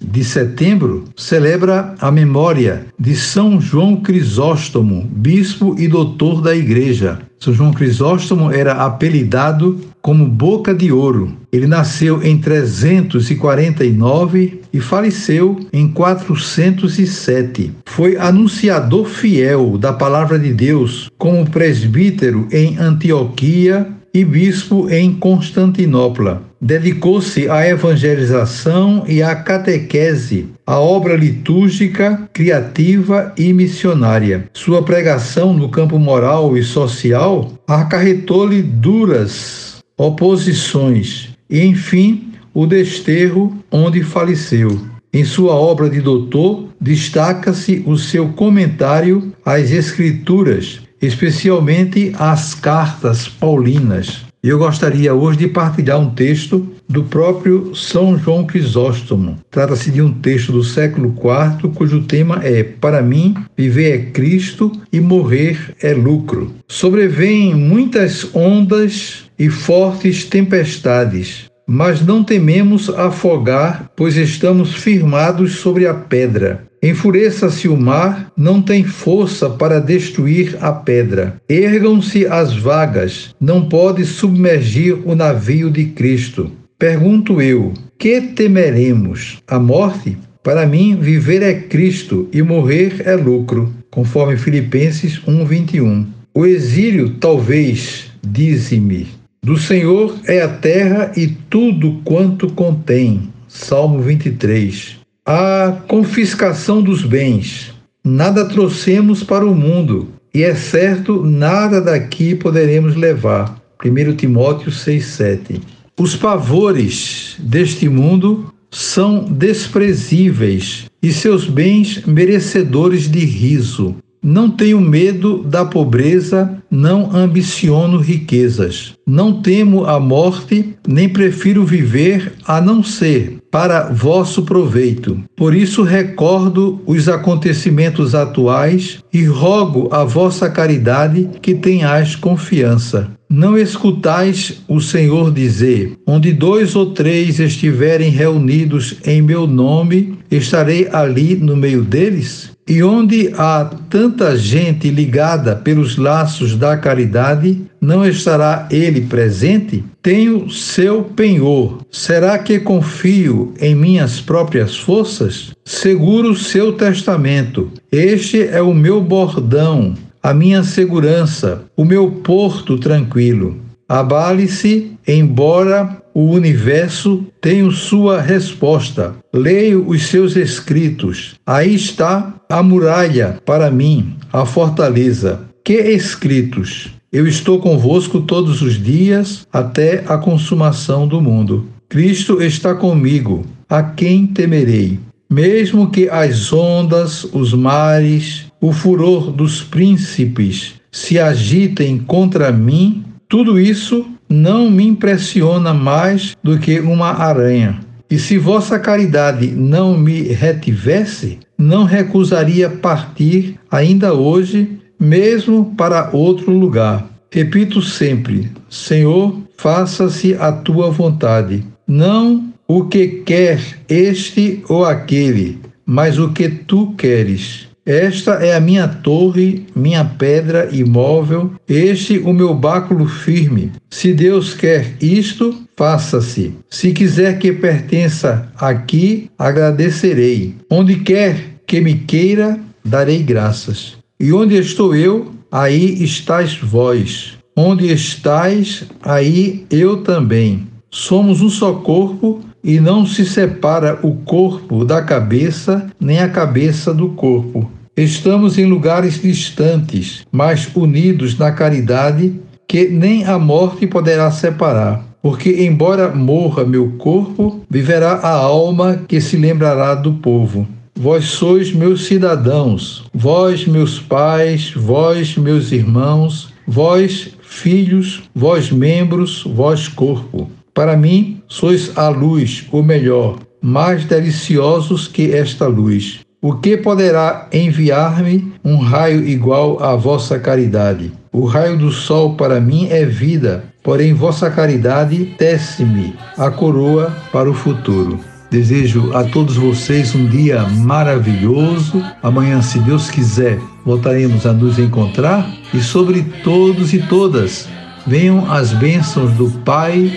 de setembro, celebra a memória de São João Crisóstomo, bispo e doutor da igreja. São João Crisóstomo era apelidado como Boca de Ouro. Ele nasceu em 349 e faleceu em 407. Foi anunciador fiel da palavra de Deus como presbítero em Antioquia e bispo em Constantinopla. Dedicou-se à evangelização e à catequese, à obra litúrgica, criativa e missionária. Sua pregação no campo moral e social acarretou-lhe duras oposições e, enfim, o desterro onde faleceu. Em sua obra de doutor, destaca-se o seu comentário às Escrituras, especialmente às cartas paulinas. Eu gostaria hoje de partilhar um texto do próprio São João Crisóstomo. Trata-se de um texto do século IV, cujo tema é Para mim, viver é Cristo e morrer é lucro. Sobrevêm muitas ondas e fortes tempestades, mas não tememos afogar, pois estamos firmados sobre a pedra. Enfureça-se o mar, não tem força para destruir a pedra. Ergam-se as vagas, não pode submergir o navio de Cristo. Pergunto eu: que temeremos? A morte? Para mim, viver é Cristo e morrer é lucro, conforme Filipenses 1:21. O exílio, talvez, dize-me, do Senhor é a terra e tudo quanto contém. Salmo 23 a confiscação dos bens. Nada trouxemos para o mundo, e é certo, nada daqui poderemos levar. 1 Timóteo 6,7. Os pavores deste mundo são desprezíveis e seus bens merecedores de riso. Não tenho medo da pobreza, não ambiciono riquezas. Não temo a morte, nem prefiro viver a não ser para vosso proveito. Por isso recordo os acontecimentos atuais e rogo a vossa caridade que tenhais confiança. Não escutais o Senhor dizer: Onde dois ou três estiverem reunidos em meu nome, estarei ali no meio deles? E onde há tanta gente ligada pelos laços da caridade, não estará ele presente? Tenho seu penhor. Será que confio em minhas próprias forças? Seguro seu testamento. Este é o meu bordão, a minha segurança, o meu porto tranquilo. Abale-se, embora o universo tenha sua resposta. Leio os seus escritos. Aí está a muralha para mim, a fortaleza. Que escritos? Eu estou convosco todos os dias até a consumação do mundo. Cristo está comigo. A quem temerei? Mesmo que as ondas, os mares, o furor dos príncipes se agitem contra mim, tudo isso não me impressiona mais do que uma aranha. E se vossa caridade não me retivesse, não recusaria partir ainda hoje, mesmo para outro lugar. Repito sempre: Senhor, faça-se a tua vontade. Não o que quer este ou aquele, mas o que tu queres. Esta é a minha torre, minha pedra imóvel, este o meu báculo firme. Se Deus quer isto, faça-se. Se quiser que pertença aqui, agradecerei. Onde quer que me queira, darei graças. E onde estou eu, aí estáis vós. Onde estáis, aí eu também. Somos um só corpo e não se separa o corpo da cabeça, nem a cabeça do corpo. Estamos em lugares distantes, mas unidos na caridade que nem a morte poderá separar. Porque, embora morra meu corpo, viverá a alma que se lembrará do povo. Vós sois meus cidadãos, vós meus pais, vós meus irmãos, vós filhos, vós membros, vós corpo. Para mim, sois a luz, ou melhor, mais deliciosos que esta luz. O que poderá enviar-me um raio igual à vossa caridade? O raio do sol para mim é vida, porém vossa caridade tece-me a coroa para o futuro. Desejo a todos vocês um dia maravilhoso. Amanhã, se Deus quiser, voltaremos a nos encontrar e sobre todos e todas venham as bênçãos do Pai,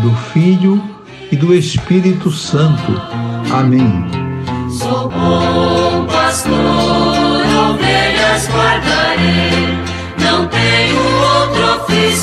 do Filho e do Espírito Santo. Amém. Sou bom pastor, ovelhas guardarei, não tenho outro ofício